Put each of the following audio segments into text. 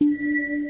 了。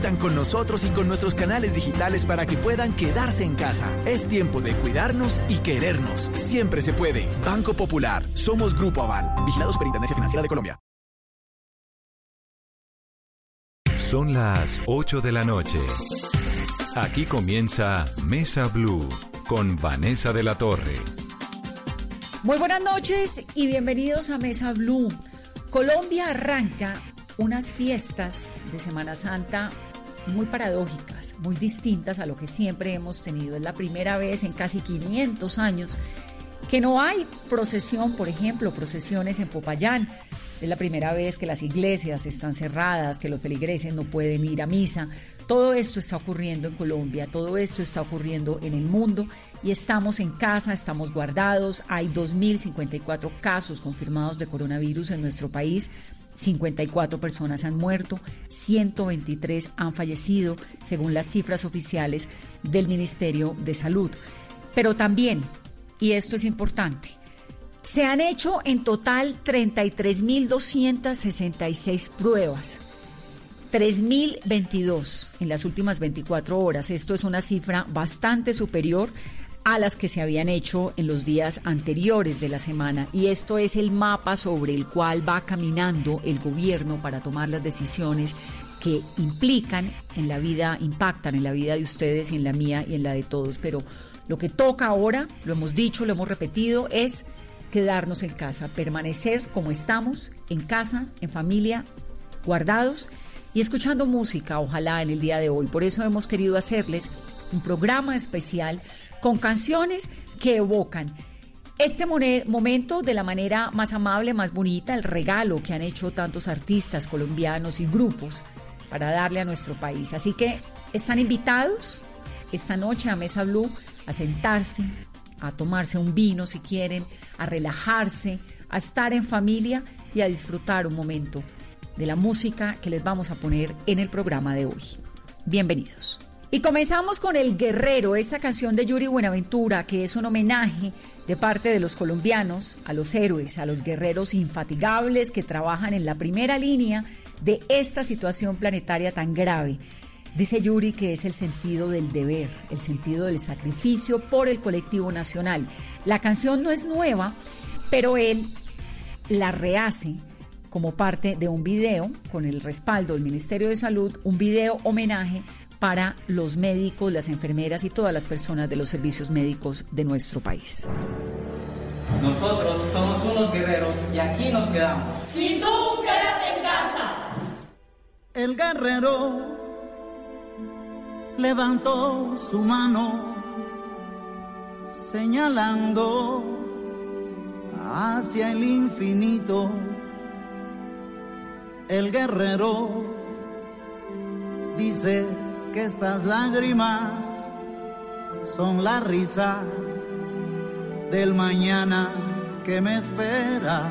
cuentan con nosotros y con nuestros canales digitales para que puedan quedarse en casa. Es tiempo de cuidarnos y querernos. Siempre se puede. Banco Popular. Somos Grupo Aval. Vigilados por Intendencia Financiera de Colombia. Son las 8 de la noche. Aquí comienza Mesa Blue con Vanessa de la Torre. Muy buenas noches y bienvenidos a Mesa Blue. Colombia arranca unas fiestas de Semana Santa muy paradójicas, muy distintas a lo que siempre hemos tenido. Es la primera vez en casi 500 años que no hay procesión, por ejemplo, procesiones en Popayán. Es la primera vez que las iglesias están cerradas, que los feligreses no pueden ir a misa. Todo esto está ocurriendo en Colombia, todo esto está ocurriendo en el mundo y estamos en casa, estamos guardados. Hay 2.054 casos confirmados de coronavirus en nuestro país. 54 personas han muerto, 123 han fallecido, según las cifras oficiales del Ministerio de Salud. Pero también, y esto es importante, se han hecho en total 33.266 pruebas. 3.022 en las últimas 24 horas. Esto es una cifra bastante superior a las que se habían hecho en los días anteriores de la semana. Y esto es el mapa sobre el cual va caminando el gobierno para tomar las decisiones que implican en la vida, impactan en la vida de ustedes y en la mía y en la de todos. Pero lo que toca ahora, lo hemos dicho, lo hemos repetido, es quedarnos en casa, permanecer como estamos, en casa, en familia, guardados y escuchando música, ojalá en el día de hoy. Por eso hemos querido hacerles un programa especial con canciones que evocan este momento de la manera más amable, más bonita, el regalo que han hecho tantos artistas colombianos y grupos para darle a nuestro país. Así que están invitados esta noche a Mesa Blue a sentarse, a tomarse un vino si quieren, a relajarse, a estar en familia y a disfrutar un momento de la música que les vamos a poner en el programa de hoy. Bienvenidos. Y comenzamos con El Guerrero, esta canción de Yuri Buenaventura, que es un homenaje de parte de los colombianos a los héroes, a los guerreros infatigables que trabajan en la primera línea de esta situación planetaria tan grave. Dice Yuri que es el sentido del deber, el sentido del sacrificio por el colectivo nacional. La canción no es nueva, pero él la rehace como parte de un video con el respaldo del Ministerio de Salud, un video homenaje para los médicos, las enfermeras y todas las personas de los servicios médicos de nuestro país. Nosotros somos unos guerreros y aquí nos quedamos. Y tú quédate en casa. El guerrero levantó su mano señalando hacia el infinito. El guerrero dice que estas lágrimas son la risa del mañana que me espera.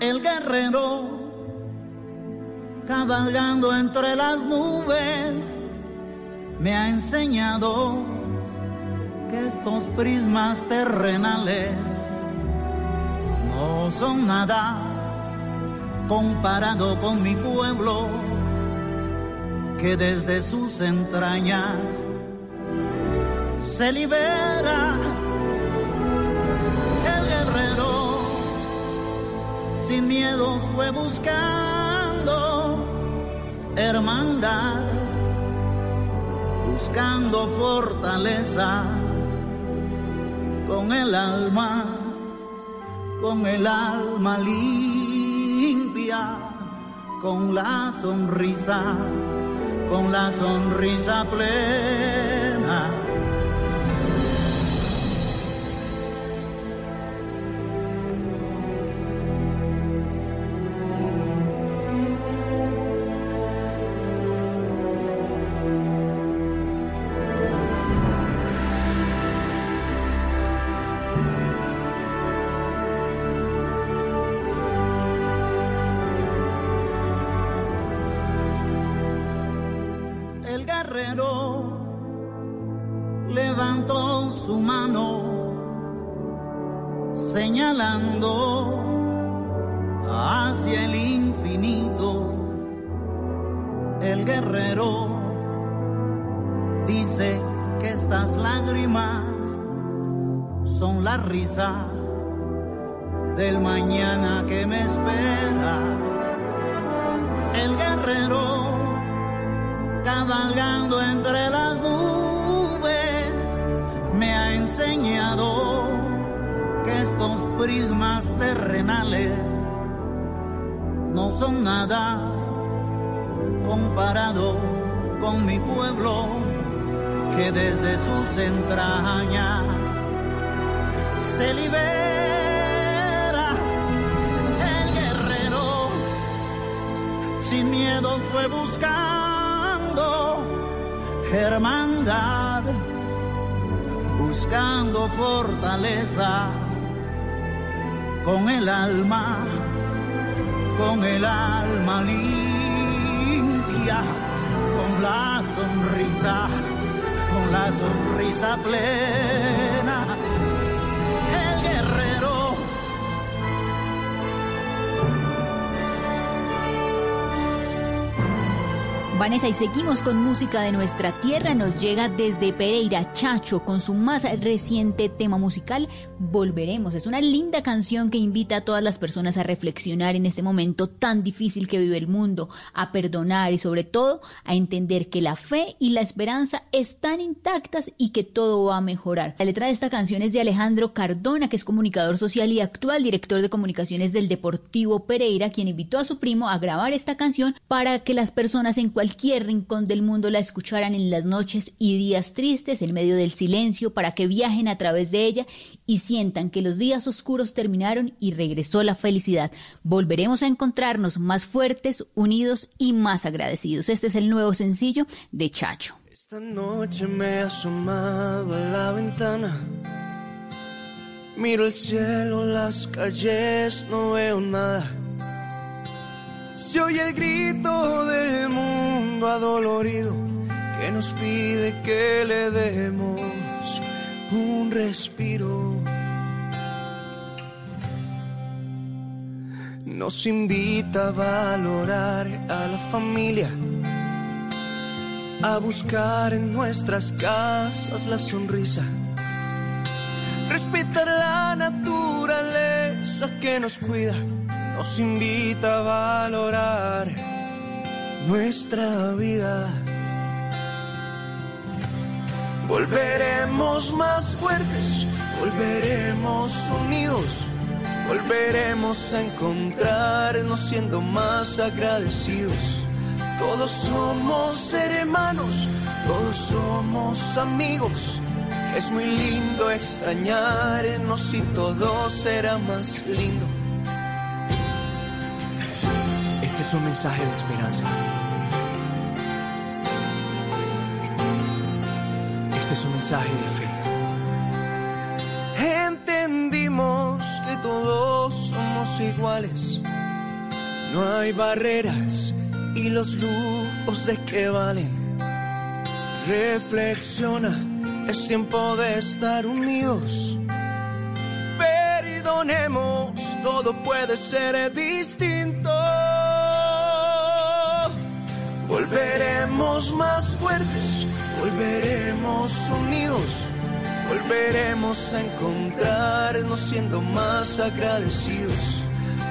El guerrero cabalgando entre las nubes me ha enseñado que estos prismas terrenales no son nada comparado con mi pueblo que desde sus entrañas se libera el guerrero. Sin miedo fue buscando hermandad buscando fortaleza con el alma con el alma limpia con la sonrisa con la sonrisa plena. Del mañana que me espera. El guerrero cabalgando entre las nubes me ha enseñado que estos prismas terrenales no son nada comparado con mi pueblo que desde sus entrañas se libera el guerrero. Sin miedo fue buscando hermandad buscando fortaleza con el alma con el alma limpia con la sonrisa con la sonrisa plena Vanessa, y seguimos con música de nuestra tierra. Nos llega desde Pereira Chacho con su más reciente tema musical, Volveremos. Es una linda canción que invita a todas las personas a reflexionar en este momento tan difícil que vive el mundo, a perdonar y sobre todo a entender que la fe y la esperanza están intactas y que todo va a mejorar. La letra de esta canción es de Alejandro Cardona, que es comunicador social y actual director de comunicaciones del Deportivo Pereira, quien invitó a su primo a grabar esta canción para que las personas en cualquier cualquier rincón del mundo la escucharan en las noches y días tristes, en medio del silencio, para que viajen a través de ella y sientan que los días oscuros terminaron y regresó la felicidad. Volveremos a encontrarnos más fuertes, unidos y más agradecidos. Este es el nuevo sencillo de Chacho. Esta noche me he asomado a la ventana. Miro el cielo, las calles, no veo nada se oye el grito del mundo adolorido que nos pide que le demos un respiro. Nos invita a valorar a la familia, a buscar en nuestras casas la sonrisa, respetar la naturaleza que nos cuida nos invita a valorar nuestra vida. Volveremos más fuertes, volveremos unidos, volveremos a encontrarnos siendo más agradecidos. Todos somos hermanos, todos somos amigos. Es muy lindo extrañarnos y todo será más lindo. Este es un mensaje de esperanza. Este es un mensaje de fe. Entendimos que todos somos iguales. No hay barreras y los lujos de que valen. Reflexiona, es tiempo de estar unidos. Perdonemos, todo puede ser distinto. Volveremos más fuertes, volveremos unidos, volveremos a encontrarnos siendo más agradecidos.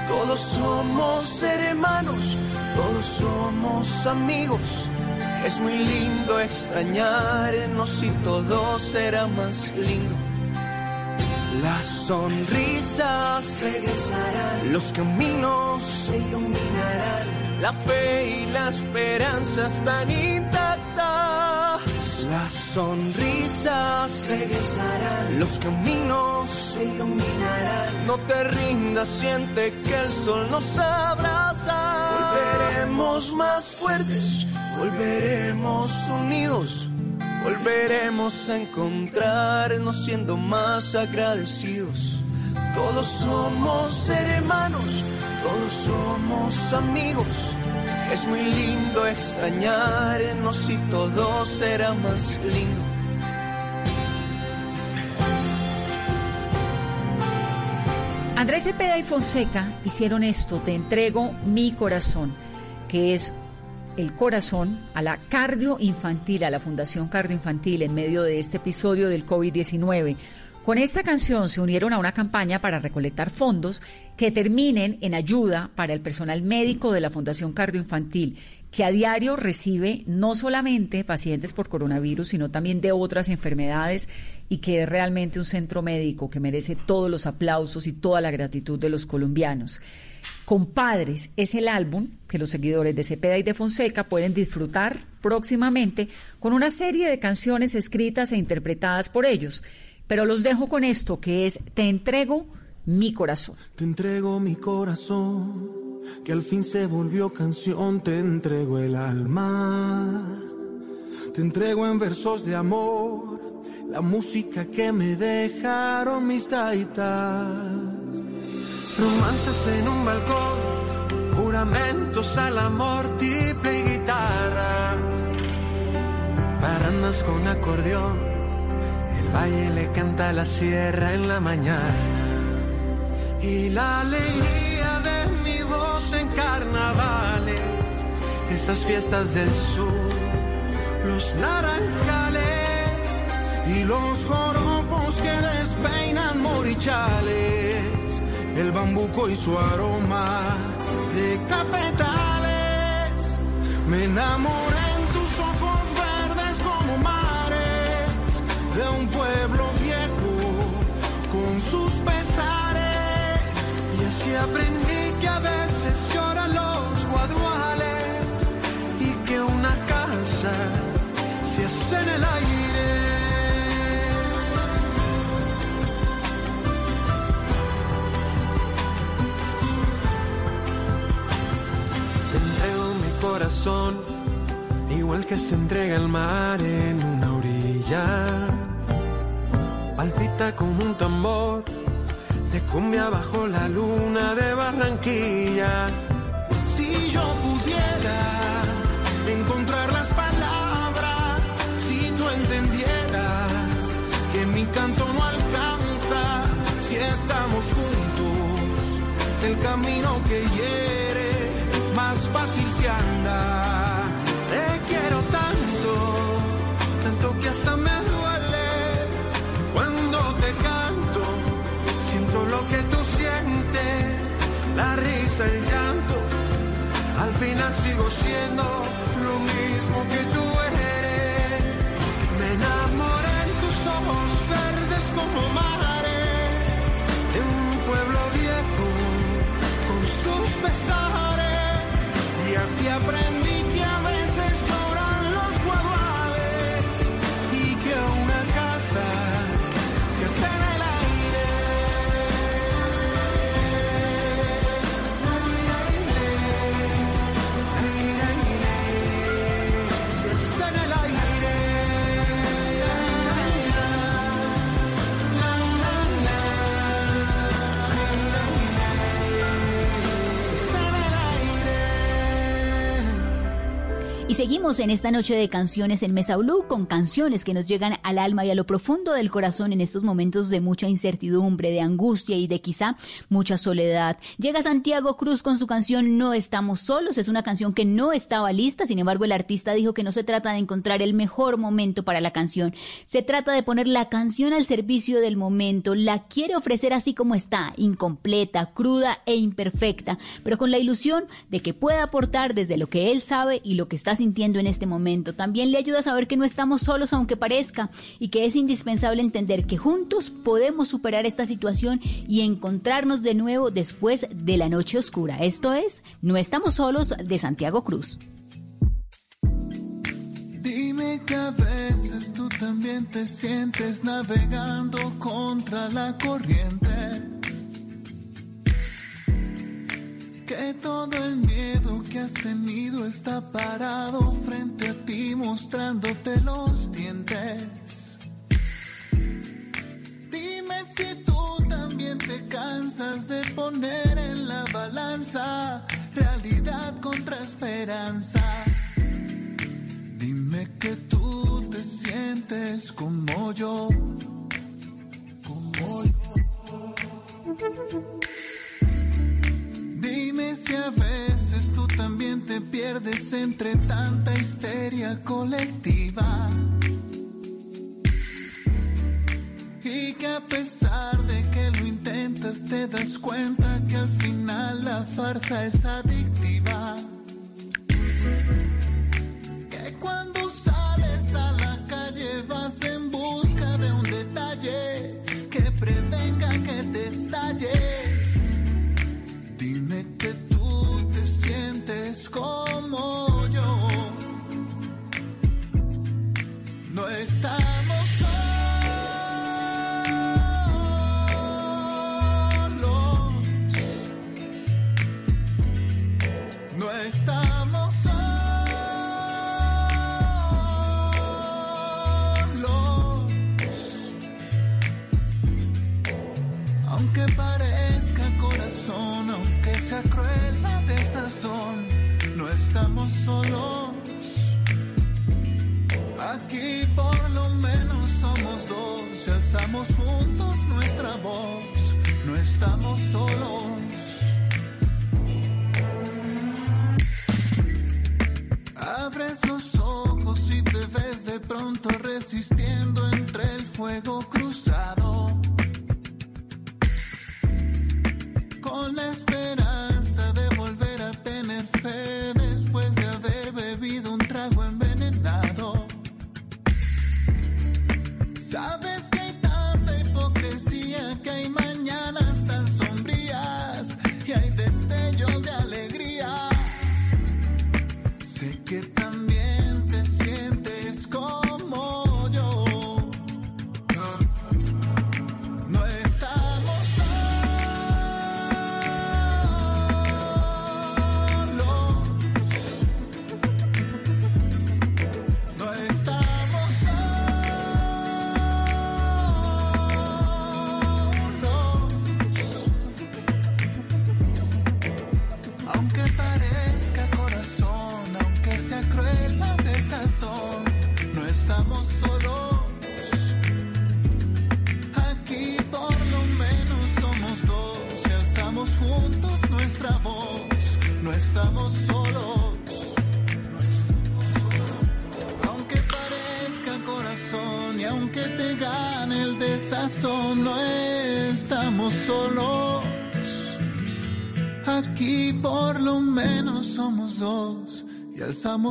Todos somos hermanos, todos somos amigos. Es muy lindo extrañarnos y todo será más lindo. Las sonrisas regresarán, los caminos se iluminarán la fe y la esperanza están intactas. Las sonrisas regresarán, los caminos se iluminarán. No te rindas, siente que el sol nos abraza. Volveremos más fuertes, volveremos unidos. Volveremos a encontrarnos siendo más agradecidos. Todos somos hermanos todos somos amigos. Es muy lindo extrañarnos y todo será más lindo. Andrés Cepeda y Fonseca hicieron esto, Te entrego mi corazón, que es el corazón a la cardio infantil, a la Fundación Cardio Infantil en medio de este episodio del COVID-19. Con esta canción se unieron a una campaña para recolectar fondos que terminen en ayuda para el personal médico de la Fundación Cardio Infantil, que a diario recibe no solamente pacientes por coronavirus, sino también de otras enfermedades y que es realmente un centro médico que merece todos los aplausos y toda la gratitud de los colombianos. Compadres es el álbum que los seguidores de Cepeda y de Fonseca pueden disfrutar próximamente con una serie de canciones escritas e interpretadas por ellos. Pero los dejo con esto que es Te entrego mi corazón. Te entrego mi corazón, que al fin se volvió canción, te entrego el alma. Te entrego en versos de amor, la música que me dejaron mis taitas. Romanzas en un balcón, juramentos al amor, triple guitarra. Paranas con acordeón valle le canta la sierra en la mañana. Y la alegría de mi voz en carnavales, esas fiestas del sur, los naranjales y los joropos que despeinan morichales, el bambuco y su aroma de cafetales. Me enamoré en tus ojos de un pueblo viejo con sus pesares. Y así aprendí que a veces lloran los guaduales y que una casa se hace en el aire. Corazón, igual que se entrega el mar en una orilla palpita como un tambor de cumbia bajo la luna de Barranquilla. Si yo pudiera encontrar las palabras, si tú entendieras que mi canto no alcanza, si estamos juntos, el camino que hiere final sigo siendo lo mismo que tú eres. Me enamoré en tus ojos verdes como mares, de un pueblo viejo con sus pesares. Y así aprendí seguimos en esta noche de canciones en Mesa Blue con canciones que nos llegan al alma y a lo profundo del corazón en estos momentos de mucha incertidumbre, de angustia y de quizá mucha soledad. Llega Santiago Cruz con su canción No estamos solos. Es una canción que no estaba lista, sin embargo el artista dijo que no se trata de encontrar el mejor momento para la canción. Se trata de poner la canción al servicio del momento. La quiere ofrecer así como está, incompleta, cruda e imperfecta, pero con la ilusión de que pueda aportar desde lo que él sabe y lo que está sintiendo en este momento. También le ayuda a saber que no estamos solos aunque parezca y que es indispensable entender que juntos podemos superar esta situación y encontrarnos de nuevo después de la noche oscura. Esto es No estamos solos de Santiago Cruz. Dime que a veces tú también te sientes navegando contra la corriente. Que todo el miedo que has tenido está parado frente a ti mostrándote los dientes. Dime si tú también te cansas de poner en la balanza realidad contra esperanza. Dime que tú te sientes como yo, como yo. Dime si a veces tú también te pierdes entre tanta histeria colectiva. Y que a pesar de que lo intentas te das cuenta que al final la farsa es adictiva.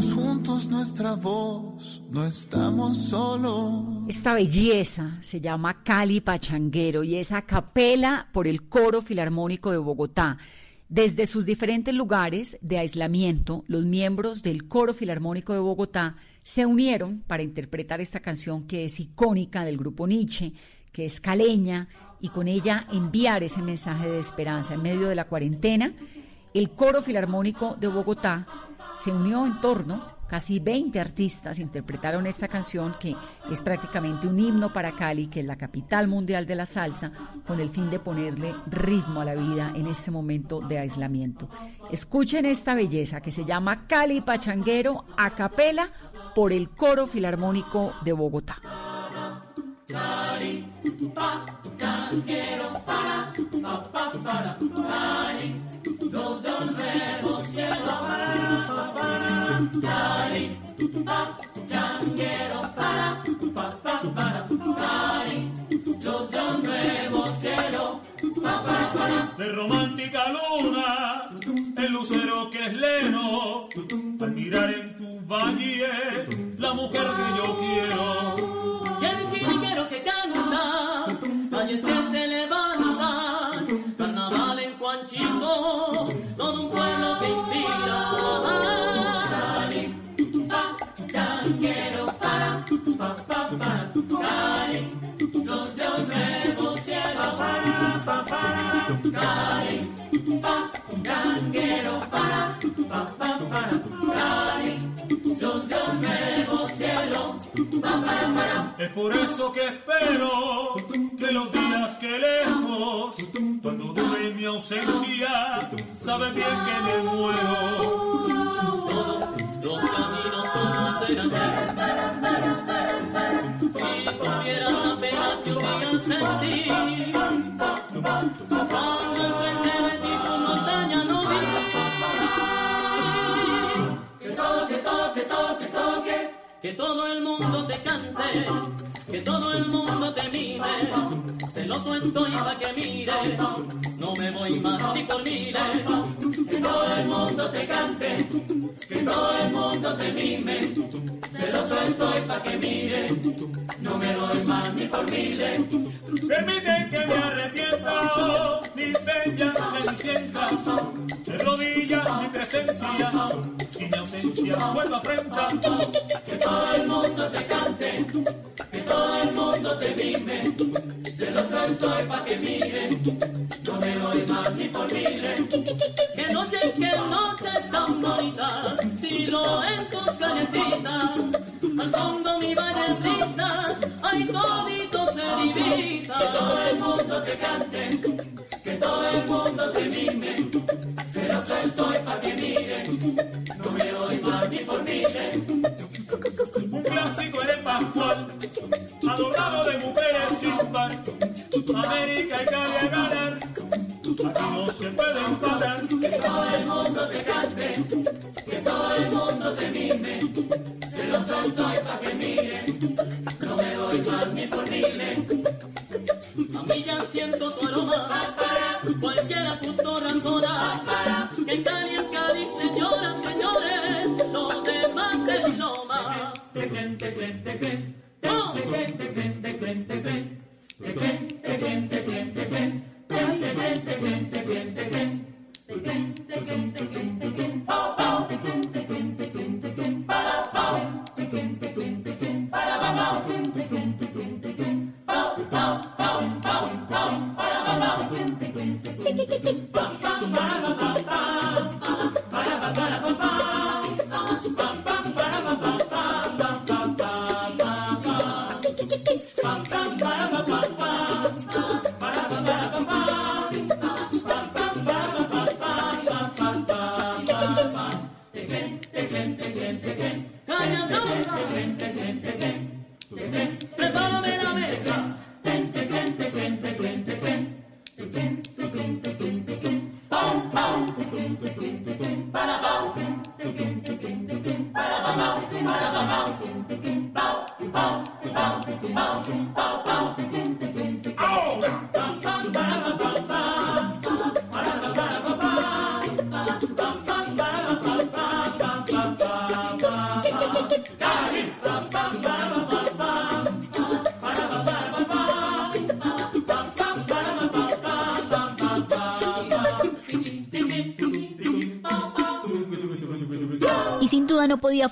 Juntos nuestra voz. No estamos solos. Esta belleza se llama Cali Pachanguero y es a por el Coro Filarmónico de Bogotá. Desde sus diferentes lugares de aislamiento, los miembros del Coro Filarmónico de Bogotá se unieron para interpretar esta canción que es icónica del grupo Nietzsche, que es caleña, y con ella enviar ese mensaje de esperanza en medio de la cuarentena. El Coro Filarmónico de Bogotá se unió en torno, casi 20 artistas interpretaron esta canción que es prácticamente un himno para Cali, que es la capital mundial de la salsa, con el fin de ponerle ritmo a la vida en este momento de aislamiento. Escuchen esta belleza que se llama Cali Pachanguero a capela por el Coro Filarmónico de Bogotá. Cali, pa, changuero, para, pa, pa, para, Cali, los de un nuevo cielo, para, pa, para, pa, changuero, para, pa, pa, para, Cali, los de un nuevo cielo, pa, pa, para. de romántica luna, el lucero que es leno, al mirar en tu valle la mujer que yo quiero. Jilguero que se levantan, carnaval en Juanchito, todo un pueblo que inspira. Cali, pa, changuero, para, pa, pa, para, Cali, los de un nuevo cielo, para, pa, para, Cali, pa, para, pa, pa, para, para, para. Es por eso que espero que los días que lejos, cuando dure mi ausencia, sabes bien que me muero. Los caminos todos serán Si tuviera la pena que un día. Todo el mundo te cante, que todo el mundo. Lo suelto y pa' que mire, no me voy más ni por miles. Que todo el mundo te cante, que todo el mundo te mime. Se lo suelto y pa' que mire, no me doy más ni por miles. Permiten que me arrepienta, mi bella cenicienta. De rodillas mi presencia, si mi ausencia vuelvo afrenta. Que todo el mundo te cante, todo el mundo te mime. Se lo suelto y pa' que mire, no me doy más ni por miles. Que noches, que noches son bonitas, tiro en tus callecitas. Al fondo mi valle risas, ay todito se divisa. Que todo el mundo te cante, que todo el mundo te mime. Se lo suelto y pa' que mire, no me doy más ni por miles. Clásico en el Pascual, adorado de mujeres sin par. América y Cali a ganar, aquí no se puede empatar. Que todo el mundo te cante, que todo el mundo te mime. Se lo suelto y pa' que mire, no me doy más ni por miles. A mí ya siento tu aroma, cualquiera justo razona. Que en Cali es Cali, señoras, señores, lo demás es loma. Te Declan, Declan, Declan. Down, Declan, Declan, Declan, Declan. Declan, Declan, Declan, Declan. Down, Declan, Declan, Declan, Declan. Declan, Declan, Declan, Declan. Pow, pow. Declan, Declan, Declan, Declan. Para, pow. Declan, Declan, Declan. Para, pow. Declan, Declan, Declan, Declan. Pow, pow, pow, pow, pow. Para, pow. Declan, Declan, Declan, Declan.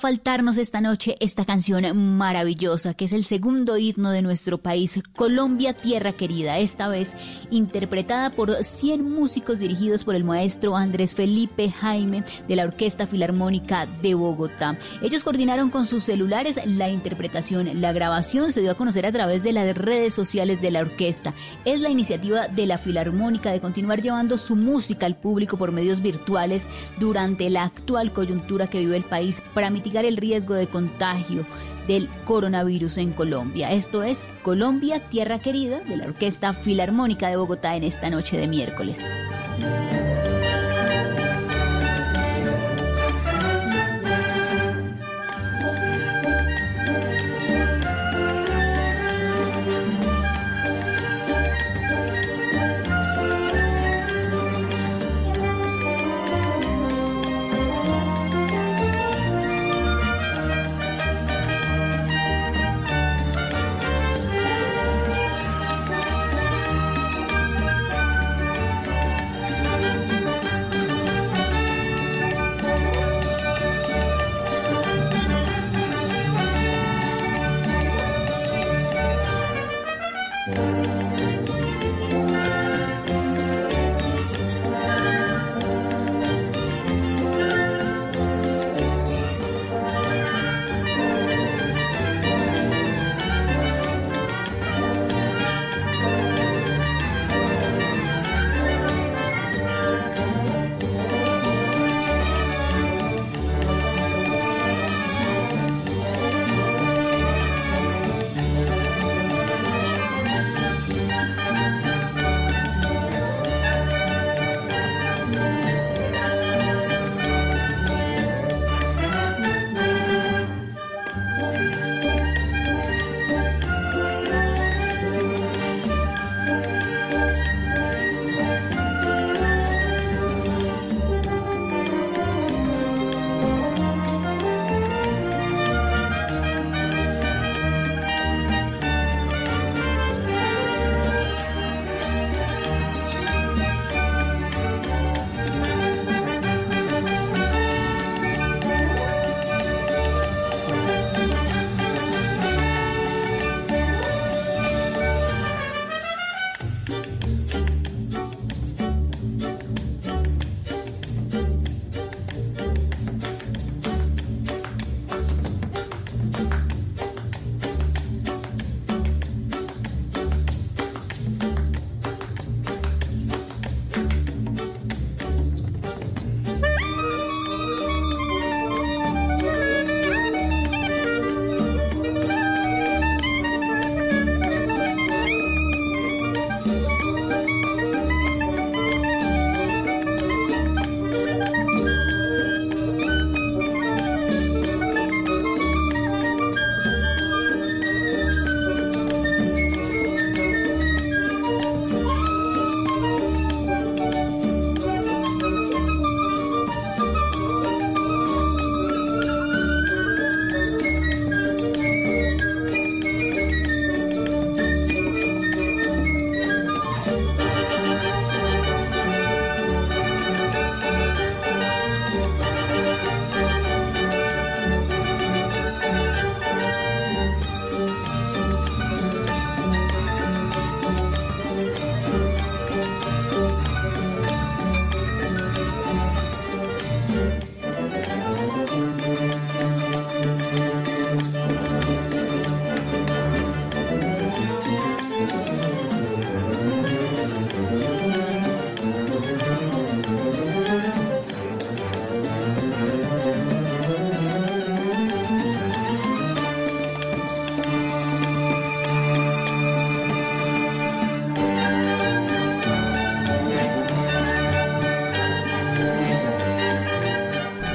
Faltarnos esta noche esta canción maravillosa, que es el segundo himno de nuestro país, Colombia Tierra Querida, esta vez interpretada por 100 músicos dirigidos por el maestro Andrés Felipe Jaime de la Orquesta Filarmónica de Bogotá. Ellos coordinaron con sus celulares la interpretación, la grabación se dio a conocer a través de las redes sociales de la orquesta. Es la iniciativa de la Filarmónica de continuar llevando su música al público por medios virtuales durante la actual coyuntura que vive el país para mitigar el riesgo de contagio del coronavirus en Colombia. Esto es Colombia, Tierra Querida, de la Orquesta Filarmónica de Bogotá en esta noche de miércoles.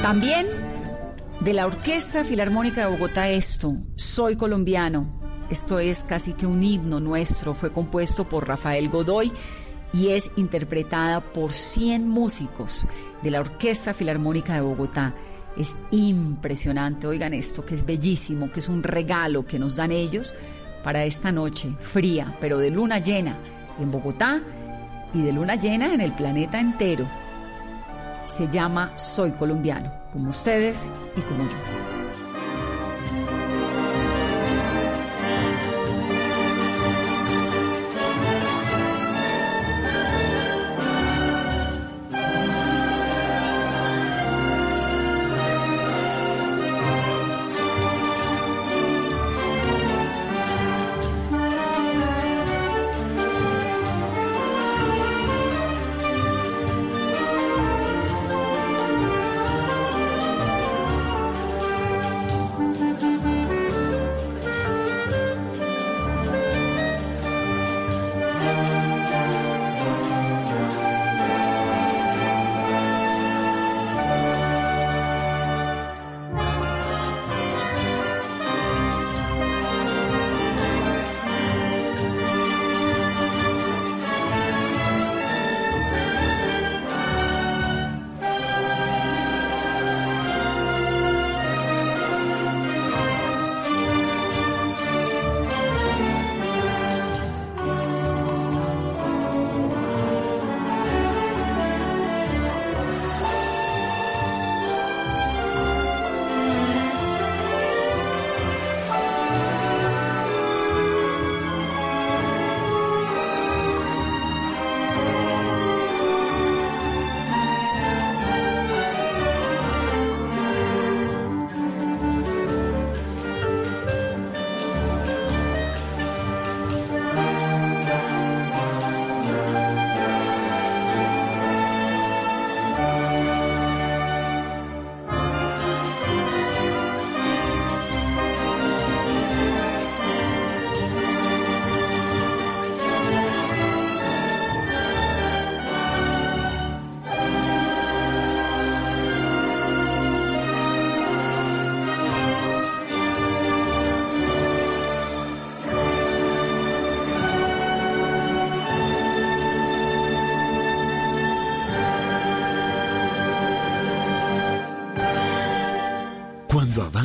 También de la Orquesta Filarmónica de Bogotá esto, Soy colombiano. Esto es casi que un himno nuestro, fue compuesto por Rafael Godoy y es interpretada por 100 músicos de la Orquesta Filarmónica de Bogotá. Es impresionante, oigan esto, que es bellísimo, que es un regalo que nos dan ellos para esta noche fría, pero de luna llena en Bogotá y de luna llena en el planeta entero. Se llama Soy colombiano, como ustedes y como yo.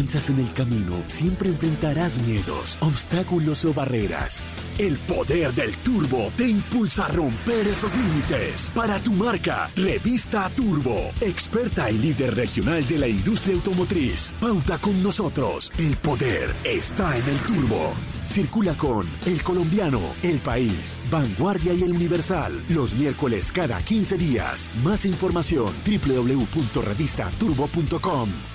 Avanzas en el camino, siempre enfrentarás miedos, obstáculos o barreras. El poder del turbo te impulsa a romper esos límites. Para tu marca, Revista Turbo, experta y líder regional de la industria automotriz. Pauta con nosotros. El poder está en el turbo. Circula con El Colombiano, El País, Vanguardia y El Universal. Los miércoles cada 15 días. Más información www.revistaturbo.com.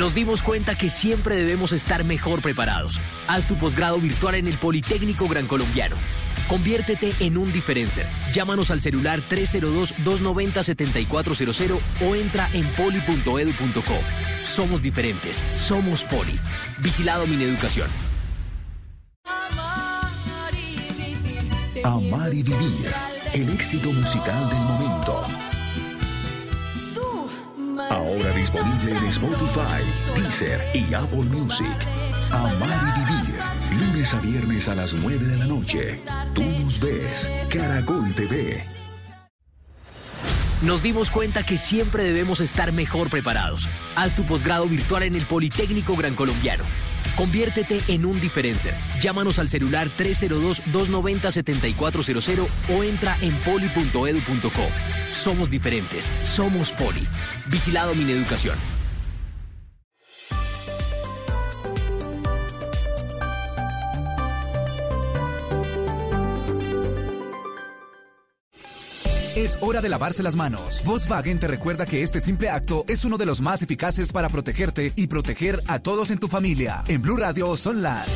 nos dimos cuenta que siempre debemos estar mejor preparados. Haz tu posgrado virtual en el Politécnico Gran Colombiano. Conviértete en un diferencer. Llámanos al celular 302-290-7400 o entra en poli.edu.co. Somos diferentes. Somos Poli. Vigilado Mineducación. Amar y vivir. El éxito musical del momento Ahora disponible en Spotify, Deezer y Apple Music. Amar y vivir. Lunes a viernes a las 9 de la noche. Tú nos ves. Caracol TV. Nos dimos cuenta que siempre debemos estar mejor preparados. Haz tu posgrado virtual en el Politécnico Gran Colombiano. Conviértete en un diferencer. Llámanos al celular 302-290-7400 o entra en poli.edu.co. Somos diferentes. Somos Poli. Vigilado Mineducación. Es hora de lavarse las manos. Volkswagen te recuerda que este simple acto es uno de los más eficaces para protegerte y proteger a todos en tu familia. En Blue Radio son las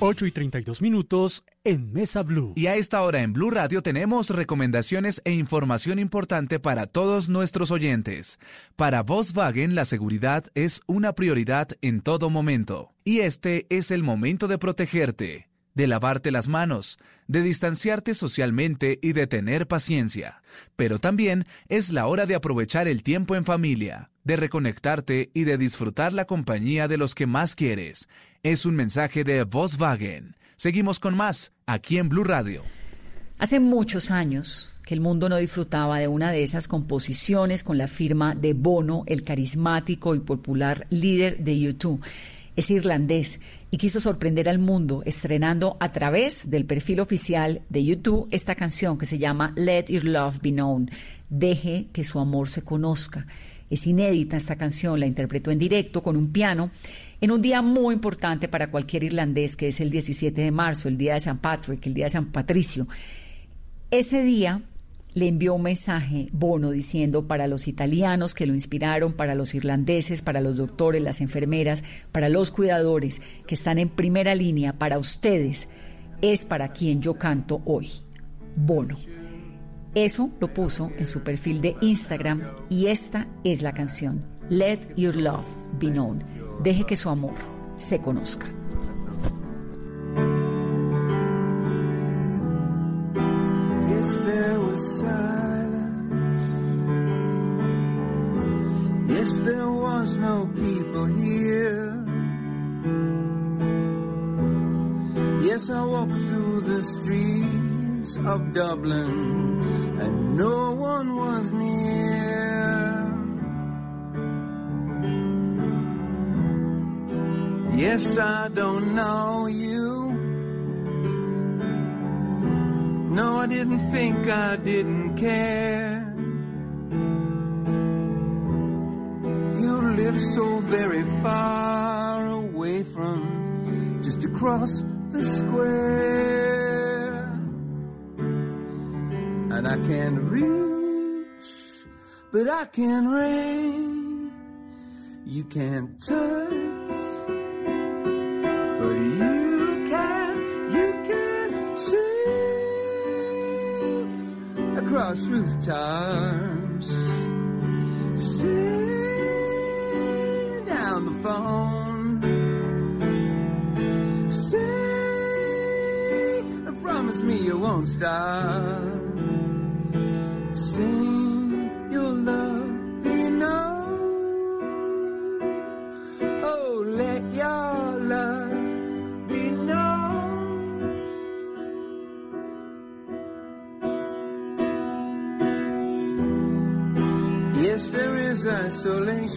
8 y 32 minutos en Mesa Blue. Y a esta hora en Blue Radio tenemos recomendaciones e información importante para todos nuestros oyentes. Para Volkswagen la seguridad es una prioridad en todo momento. Y este es el momento de protegerte. De lavarte las manos, de distanciarte socialmente y de tener paciencia. Pero también es la hora de aprovechar el tiempo en familia, de reconectarte y de disfrutar la compañía de los que más quieres. Es un mensaje de Volkswagen. Seguimos con más aquí en Blue Radio. Hace muchos años que el mundo no disfrutaba de una de esas composiciones con la firma de Bono, el carismático y popular líder de YouTube es irlandés y quiso sorprender al mundo estrenando a través del perfil oficial de YouTube esta canción que se llama Let Your Love Be Known, Deje que su amor se conozca. Es inédita esta canción, la interpretó en directo con un piano en un día muy importante para cualquier irlandés, que es el 17 de marzo, el día de San Patrick, el día de San Patricio. Ese día le envió un mensaje Bono diciendo para los italianos que lo inspiraron, para los irlandeses, para los doctores, las enfermeras, para los cuidadores que están en primera línea, para ustedes, es para quien yo canto hoy, Bono. Eso lo puso en su perfil de Instagram y esta es la canción, Let Your Love Be Known. Deje que su amor se conozca. Yes, there was silence. Yes, there was no people here. Yes, I walked through the streets of Dublin and no one was near. Yes, I don't know you. No, I didn't think I didn't care. You live so very far away from just across the square. And I can't reach, but I can reach. You can't touch, but you across rooftops. Sing down the phone. Sing and promise me you won't stop.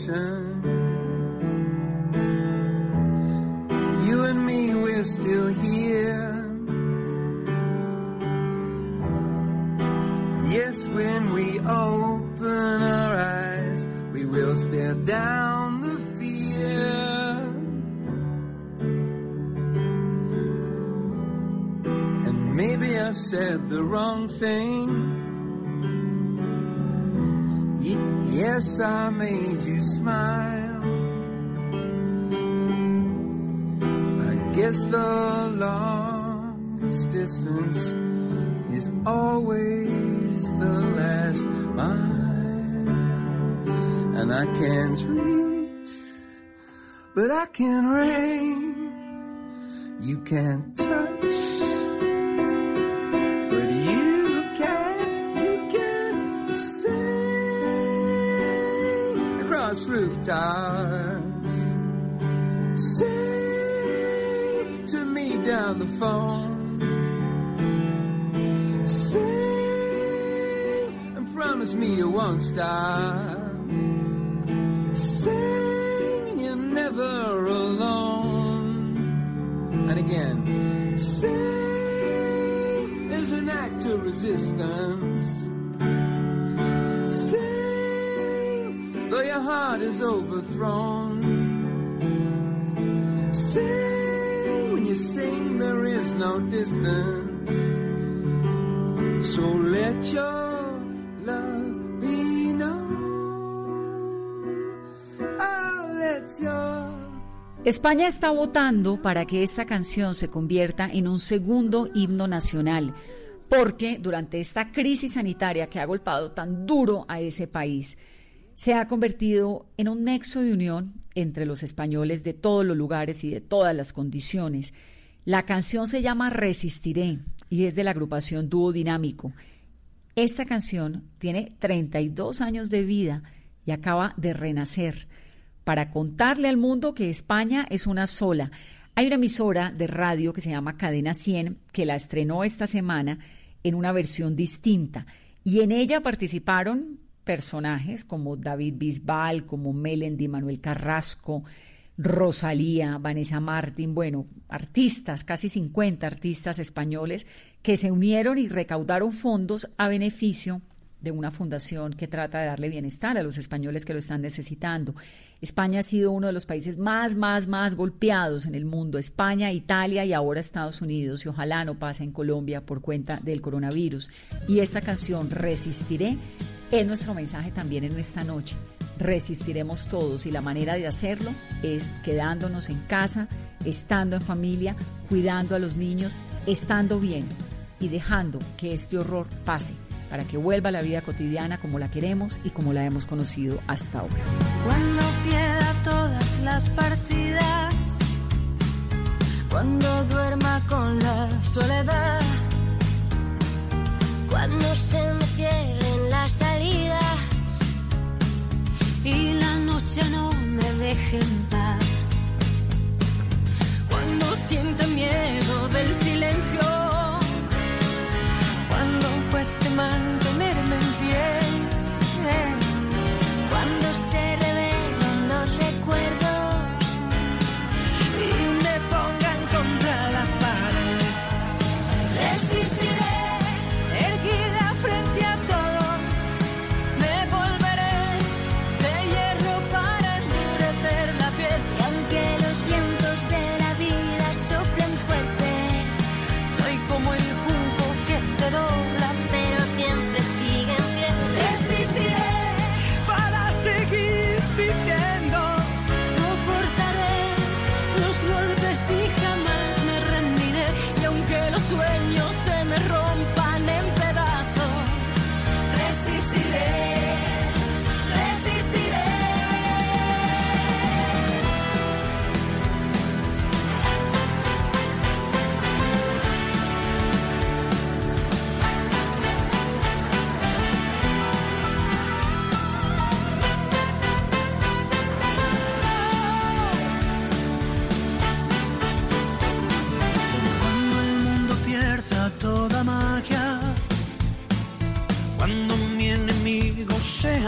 You and me, we're still here. Yes, when we open our eyes, we will stare down the fear. And maybe I said the wrong thing. Yes, I made smile. I guess the longest distance is always the last mile. And I can't reach, but I can reach. You can't touch, across rooftops. Sing to me down the phone. Sing and promise me you won't stop. Sing you're never alone. And again, sing is an act of resistance. Heart is overthrown. Sing when you sing, there is no distance. So let your love be known. Your España está votando para que esta canción se convierta en un segundo himno nacional, porque durante esta crisis sanitaria que ha golpeado tan duro a ese país, se ha convertido en un nexo de unión entre los españoles de todos los lugares y de todas las condiciones. La canción se llama Resistiré y es de la agrupación Dúo Dinámico. Esta canción tiene 32 años de vida y acaba de renacer para contarle al mundo que España es una sola. Hay una emisora de radio que se llama Cadena 100 que la estrenó esta semana en una versión distinta y en ella participaron personajes como David Bisbal, como Melendi, Manuel Carrasco, Rosalía, Vanessa Martín, bueno, artistas, casi 50 artistas españoles que se unieron y recaudaron fondos a beneficio de una fundación que trata de darle bienestar a los españoles que lo están necesitando. España ha sido uno de los países más, más, más golpeados en el mundo. España, Italia y ahora Estados Unidos. Y ojalá no pase en Colombia por cuenta del coronavirus. Y esta canción, Resistiré, es nuestro mensaje también en esta noche resistiremos todos y la manera de hacerlo es quedándonos en casa, estando en familia, cuidando a los niños, estando bien y dejando que este horror pase para que vuelva la vida cotidiana como la queremos y como la hemos conocido hasta ahora. Cuando pierda todas las partidas, cuando duerma con la soledad, cuando se me cierren salidas y la noche no me deje en paz. Cuando sienta miedo del silencio, cuando cueste mantenerme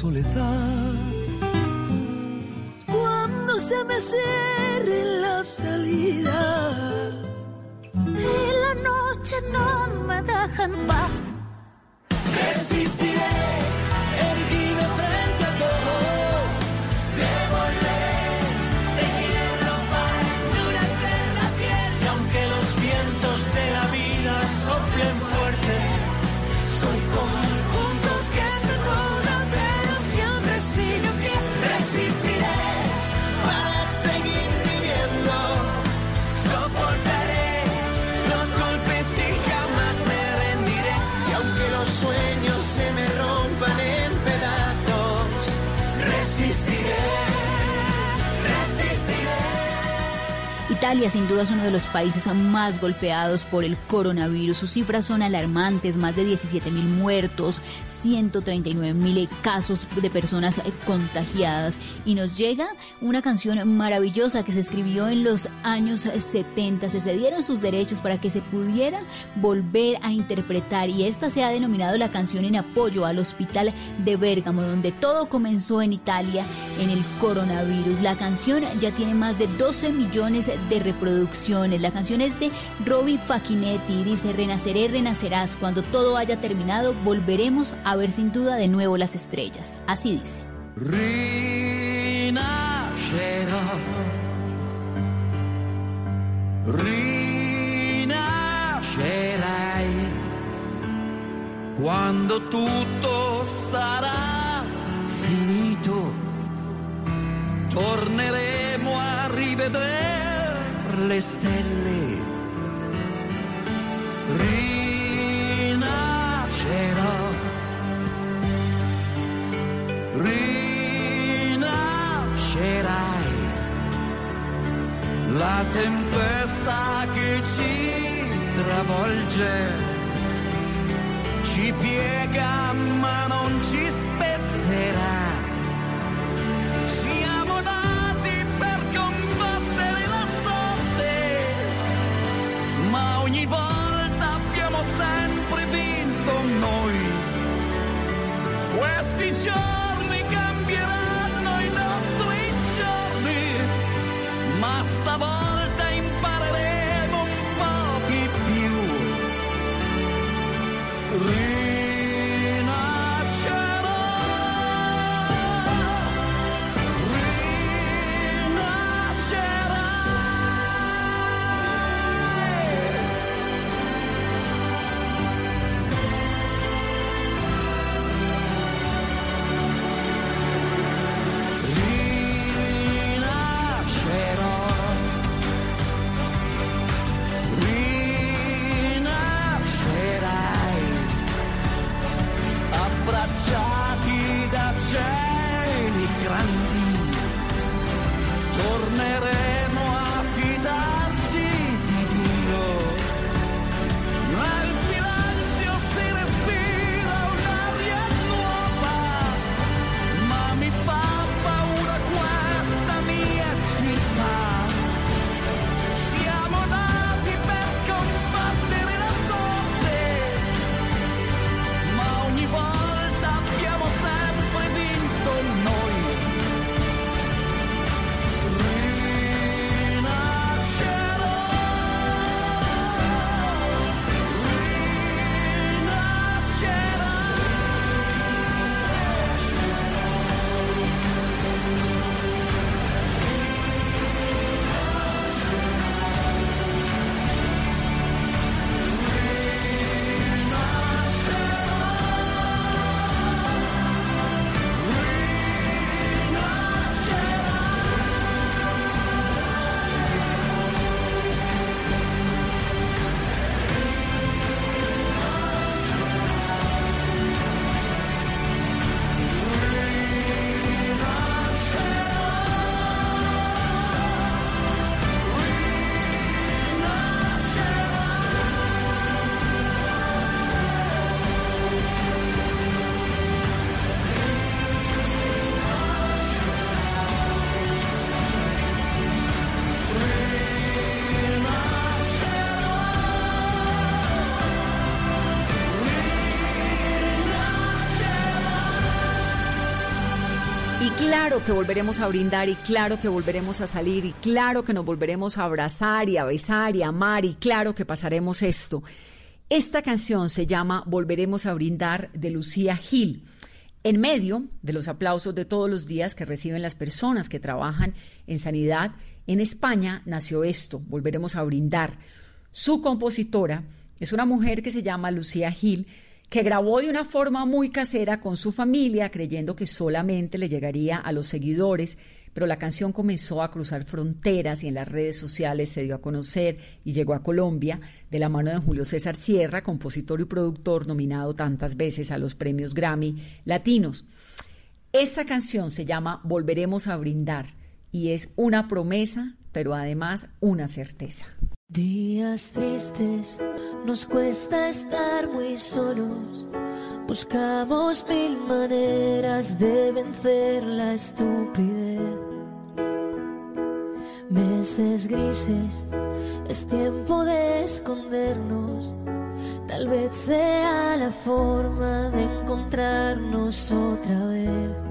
Soledad. Cuando se me cierre la salida. Y la noche no me deja en paz. Italia sin duda es uno de los países más golpeados por el coronavirus. Sus cifras son alarmantes, más de 17 mil muertos, 139 mil casos de personas contagiadas. Y nos llega una canción maravillosa que se escribió en los años 70. Se cedieron sus derechos para que se pudiera volver a interpretar y esta se ha denominado la canción en apoyo al hospital de Bérgamo, donde todo comenzó en Italia en el coronavirus. La canción ya tiene más de 12 millones de de reproducciones. La canción es de Robbie Facchinetti. Dice, renaceré, renacerás. Cuando todo haya terminado, volveremos a ver sin duda de nuevo las estrellas. Así dice. Rinascerò. Rinascerai quando tutto sarà finito. Torneremo a rivedere le stelle. Rinascerò. Rinascerai. La tempesta che ci travolge ci piega ma non ci spezzerà. Siamo nati claro que volveremos a brindar y claro que volveremos a salir y claro que nos volveremos a abrazar y a besar y a amar y claro que pasaremos esto. Esta canción se llama Volveremos a brindar de Lucía Gil. En medio de los aplausos de todos los días que reciben las personas que trabajan en sanidad, en España nació esto, Volveremos a brindar. Su compositora es una mujer que se llama Lucía Gil, que grabó de una forma muy casera con su familia, creyendo que solamente le llegaría a los seguidores, pero la canción comenzó a cruzar fronteras y en las redes sociales se dio a conocer y llegó a Colombia de la mano de Julio César Sierra, compositor y productor nominado tantas veces a los premios Grammy latinos. Esta canción se llama Volveremos a brindar y es una promesa pero además una certeza. Días tristes, nos cuesta estar muy solos. Buscamos mil maneras de vencer la estupidez. Meses grises, es tiempo de escondernos. Tal vez sea la forma de encontrarnos otra vez.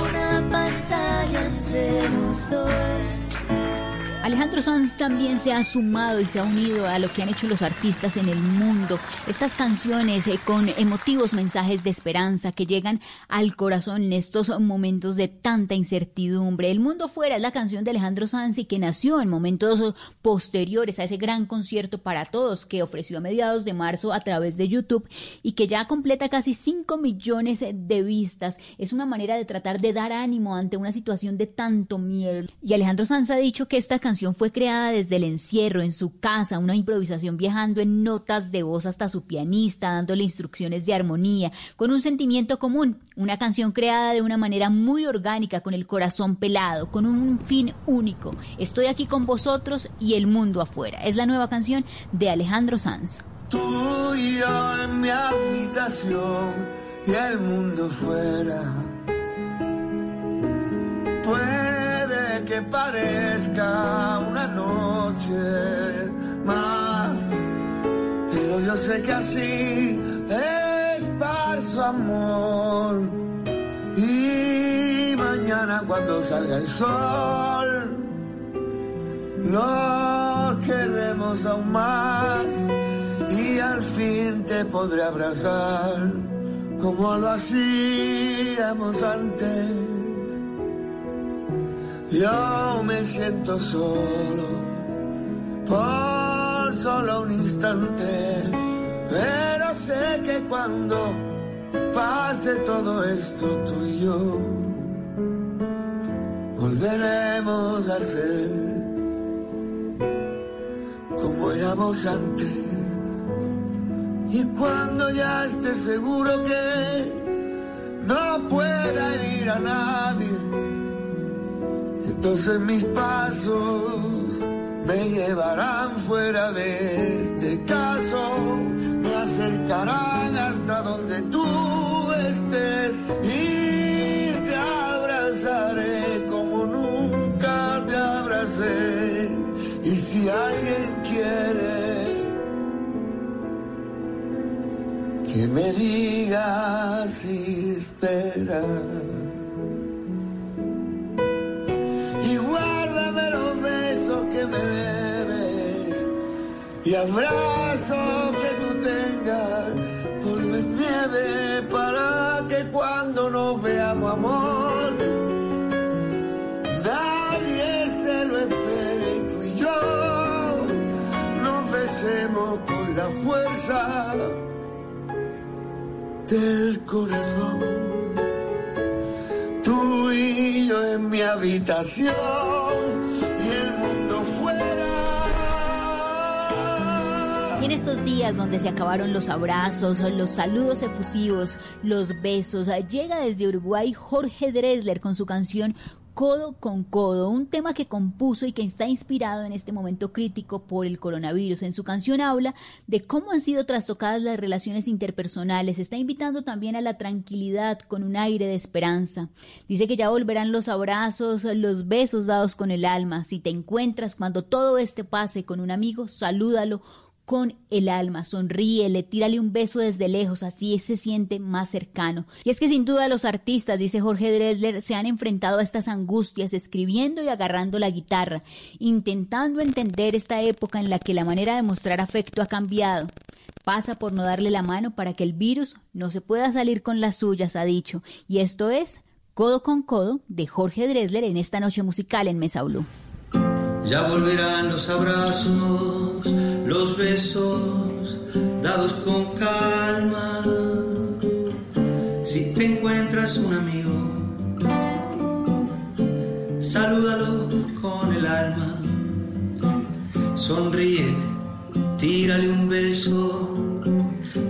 entre los dos. Alejandro Sanz también se ha sumado y se ha unido a lo que han hecho los artistas en el mundo. Estas canciones eh, con emotivos mensajes de esperanza que llegan al corazón en estos momentos de tanta incertidumbre. El mundo fuera es la canción de Alejandro Sanz y que nació en momentos posteriores a ese gran concierto para todos que ofreció a mediados de marzo a través de YouTube y que ya completa casi 5 millones de vistas. Es una manera de tratar de dar ánimo ante una situación de tanto miedo. Y Alejandro Sanz ha dicho que esta canción fue creada desde el encierro, en su casa, una improvisación viajando en notas de voz hasta su pianista, dándole instrucciones de armonía, con un sentimiento común, una canción creada de una manera muy orgánica, con el corazón pelado, con un fin único. Estoy aquí con vosotros y el mundo afuera. Es la nueva canción de Alejandro Sanz. Que parezca una noche más, pero yo sé que así es su amor. Y mañana cuando salga el sol, lo queremos aún más y al fin te podré abrazar como lo hacíamos antes. Yo me siento solo por solo un instante, pero sé que cuando pase todo esto tú y yo volveremos a ser como éramos antes. Y cuando ya esté seguro que no pueda herir a nadie, entonces mis pasos me llevarán fuera de este caso, me acercarán hasta donde tú estés y te abrazaré como nunca te abracé. Y si alguien quiere que me diga si espera. Y abrazo que tú tengas polvo en nieve para que cuando nos veamos amor nadie se lo espere y tú y yo nos besemos con la fuerza del corazón. Tú y yo en mi habitación en estos días donde se acabaron los abrazos, los saludos efusivos, los besos, llega desde Uruguay Jorge Dresler con su canción Codo con Codo, un tema que compuso y que está inspirado en este momento crítico por el coronavirus. En su canción habla de cómo han sido trastocadas las relaciones interpersonales, está invitando también a la tranquilidad con un aire de esperanza. Dice que ya volverán los abrazos, los besos dados con el alma. Si te encuentras cuando todo este pase con un amigo, salúdalo con el alma, sonríele, tírale un beso desde lejos, así se siente más cercano. Y es que sin duda los artistas, dice Jorge Dresler, se han enfrentado a estas angustias escribiendo y agarrando la guitarra, intentando entender esta época en la que la manera de mostrar afecto ha cambiado. Pasa por no darle la mano para que el virus no se pueda salir con las suyas, ha dicho. Y esto es Codo con Codo de Jorge Dresler en esta noche musical en Mesa. Ya volverán los abrazos, los besos dados con calma. Si te encuentras un amigo, salúdalo con el alma. Sonríe, tírale un beso.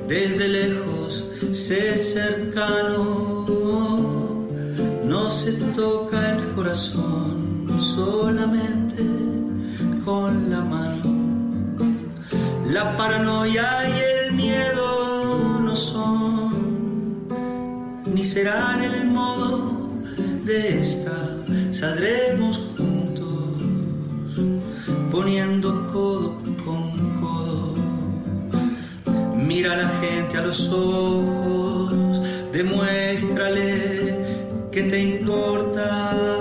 Desde lejos, sé cercano. No se toca el corazón solamente con la mano. La paranoia y el miedo no son, ni serán el modo de esta. Saldremos juntos, poniendo codo con codo. Mira a la gente a los ojos, demuéstrale que te importa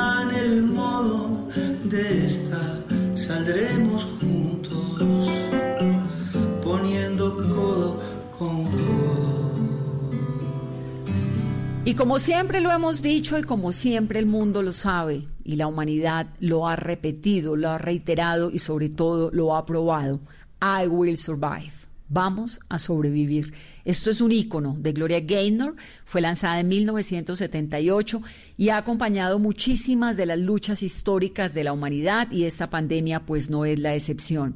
Y como siempre lo hemos dicho y como siempre el mundo lo sabe y la humanidad lo ha repetido, lo ha reiterado y sobre todo lo ha probado, I will survive. Vamos a sobrevivir. Esto es un ícono de Gloria Gaynor, fue lanzada en 1978 y ha acompañado muchísimas de las luchas históricas de la humanidad y esta pandemia pues no es la excepción.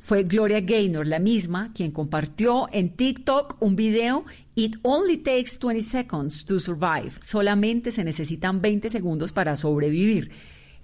Fue Gloria Gaynor la misma quien compartió en TikTok un video It only takes 20 seconds to survive. Solamente se necesitan 20 segundos para sobrevivir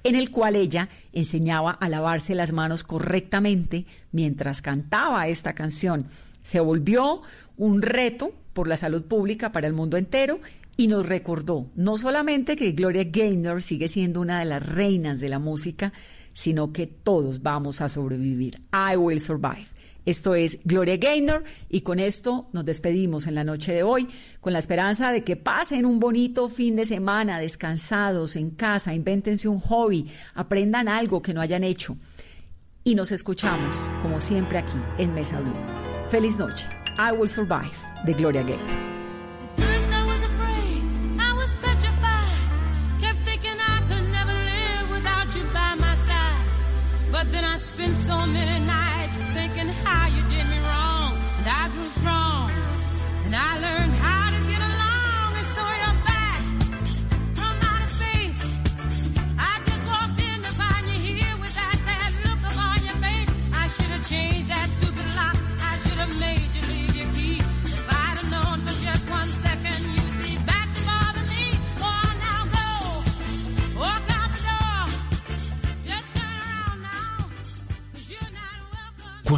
en el cual ella enseñaba a lavarse las manos correctamente mientras cantaba esta canción. Se volvió un reto por la salud pública para el mundo entero y nos recordó no solamente que Gloria Gaynor sigue siendo una de las reinas de la música, sino que todos vamos a sobrevivir. I will survive. Esto es Gloria Gaynor y con esto nos despedimos en la noche de hoy con la esperanza de que pasen un bonito fin de semana descansados en casa, invéntense un hobby, aprendan algo que no hayan hecho y nos escuchamos como siempre aquí en Mesa Blue. Feliz noche. I will survive de Gloria Gaynor.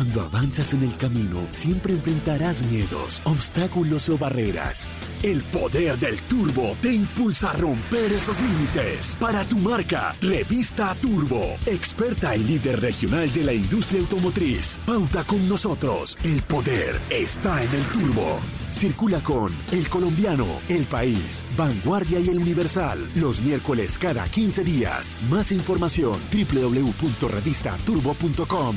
Cuando avanzas en el camino, siempre enfrentarás miedos, obstáculos o barreras. El poder del turbo te impulsa a romper esos límites. Para tu marca, Revista Turbo, experta y líder regional de la industria automotriz. Pauta con nosotros. El poder está en el turbo. Circula con El Colombiano, El País, Vanguardia y El Universal. Los miércoles cada 15 días. Más información www.revistaturbo.com.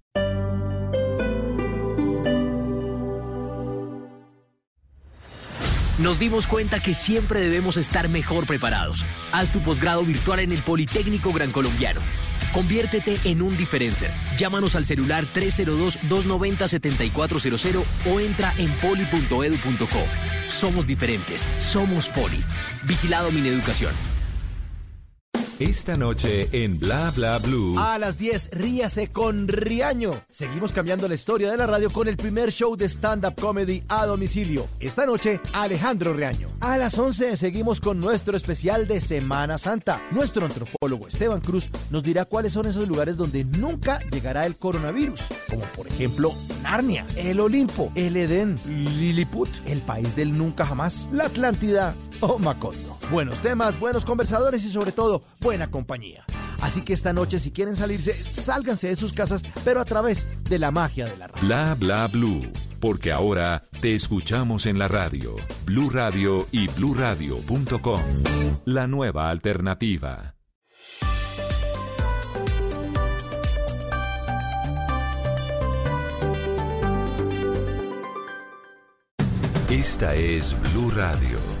Nos dimos cuenta que siempre debemos estar mejor preparados. Haz tu posgrado virtual en el Politécnico Gran Colombiano. Conviértete en un diferencer. Llámanos al celular 302-290-7400 o entra en poli.edu.co. Somos diferentes. Somos Poli. Vigilado Mineducación. Esta noche en Bla Bla Blue. A las 10, ríase con Riaño. Seguimos cambiando la historia de la radio con el primer show de stand-up comedy a domicilio. Esta noche, Alejandro Riaño. A las 11, seguimos con nuestro especial de Semana Santa. Nuestro antropólogo Esteban Cruz nos dirá cuáles son esos lugares donde nunca llegará el coronavirus, como por ejemplo Narnia, el Olimpo, el Edén, Lilliput, el país del nunca jamás, la Atlántida o Macondo. Buenos temas, buenos conversadores y sobre todo buena compañía. Así que esta noche si quieren salirse, sálganse de sus casas, pero a través de la magia de la radio. Bla Bla Blue. Porque ahora te escuchamos en la radio, Blue Radio y bluradio.com. La nueva alternativa. Esta es Blue Radio.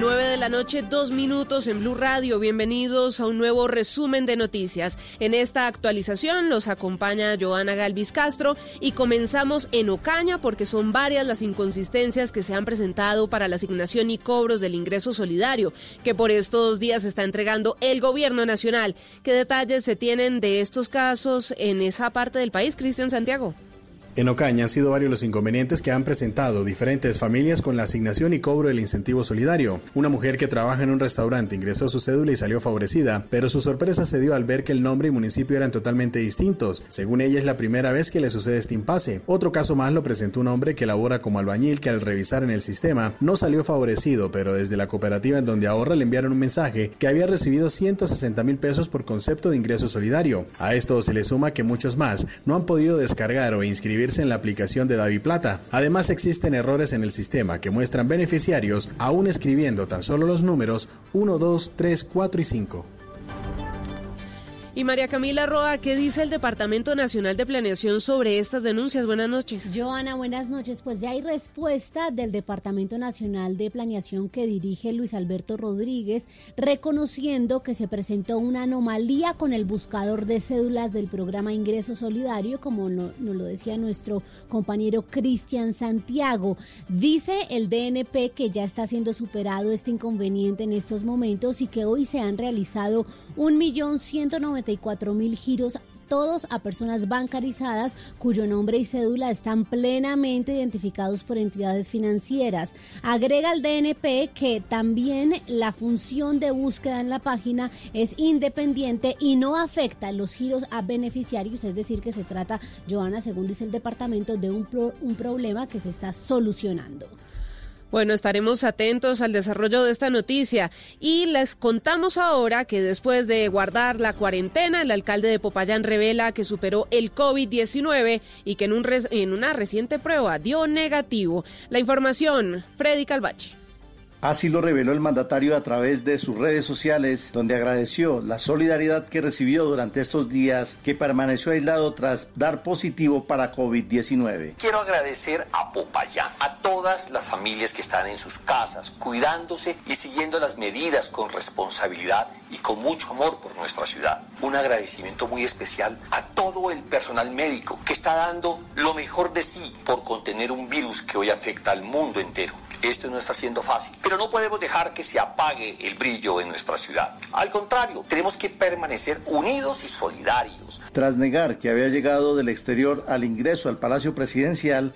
9 de la noche, dos minutos en Blue Radio. Bienvenidos a un nuevo resumen de noticias. En esta actualización los acompaña Joana Galvis Castro y comenzamos en Ocaña porque son varias las inconsistencias que se han presentado para la asignación y cobros del ingreso solidario que por estos días está entregando el gobierno nacional. ¿Qué detalles se tienen de estos casos en esa parte del país, Cristian Santiago? En Ocaña han sido varios los inconvenientes que han presentado diferentes familias con la asignación y cobro del incentivo solidario. Una mujer que trabaja en un restaurante ingresó su cédula y salió favorecida, pero su sorpresa se dio al ver que el nombre y municipio eran totalmente distintos. Según ella es la primera vez que le sucede este impasse. Otro caso más lo presentó un hombre que labora como albañil que al revisar en el sistema no salió favorecido, pero desde la cooperativa en donde ahorra le enviaron un mensaje que había recibido 160 mil pesos por concepto de ingreso solidario. A esto se le suma que muchos más no han podido descargar o inscribir en la aplicación de Davi Plata. Además existen errores en el sistema que muestran beneficiarios aún escribiendo tan solo los números 1, 2, 3, 4 y 5. Y María Camila Roa, ¿qué dice el Departamento Nacional de Planeación sobre estas denuncias? Buenas noches. Joana, buenas noches. Pues ya hay respuesta del Departamento Nacional de Planeación que dirige Luis Alberto Rodríguez, reconociendo que se presentó una anomalía con el buscador de cédulas del programa Ingreso Solidario, como nos lo decía nuestro compañero Cristian Santiago. Dice el DNP que ya está siendo superado este inconveniente en estos momentos y que hoy se han realizado un millón ciento mil giros todos a personas bancarizadas cuyo nombre y cédula están plenamente identificados por entidades financieras. Agrega el DNP que también la función de búsqueda en la página es independiente y no afecta los giros a beneficiarios, es decir, que se trata, Joana, según dice el departamento, de un, un problema que se está solucionando. Bueno, estaremos atentos al desarrollo de esta noticia y les contamos ahora que después de guardar la cuarentena, el alcalde de Popayán revela que superó el COVID-19 y que en, un en una reciente prueba dio negativo. La información, Freddy Calvache. Así lo reveló el mandatario a través de sus redes sociales, donde agradeció la solidaridad que recibió durante estos días que permaneció aislado tras dar positivo para COVID-19. Quiero agradecer a Popayán, a todas las familias que están en sus casas, cuidándose y siguiendo las medidas con responsabilidad y con mucho amor por nuestra ciudad. Un agradecimiento muy especial a todo el personal médico que está dando lo mejor de sí por contener un virus que hoy afecta al mundo entero. Esto no está siendo fácil, pero no podemos dejar que se apague el brillo en nuestra ciudad. Al contrario, tenemos que permanecer unidos y solidarios. Tras negar que había llegado del exterior al ingreso al Palacio Presidencial,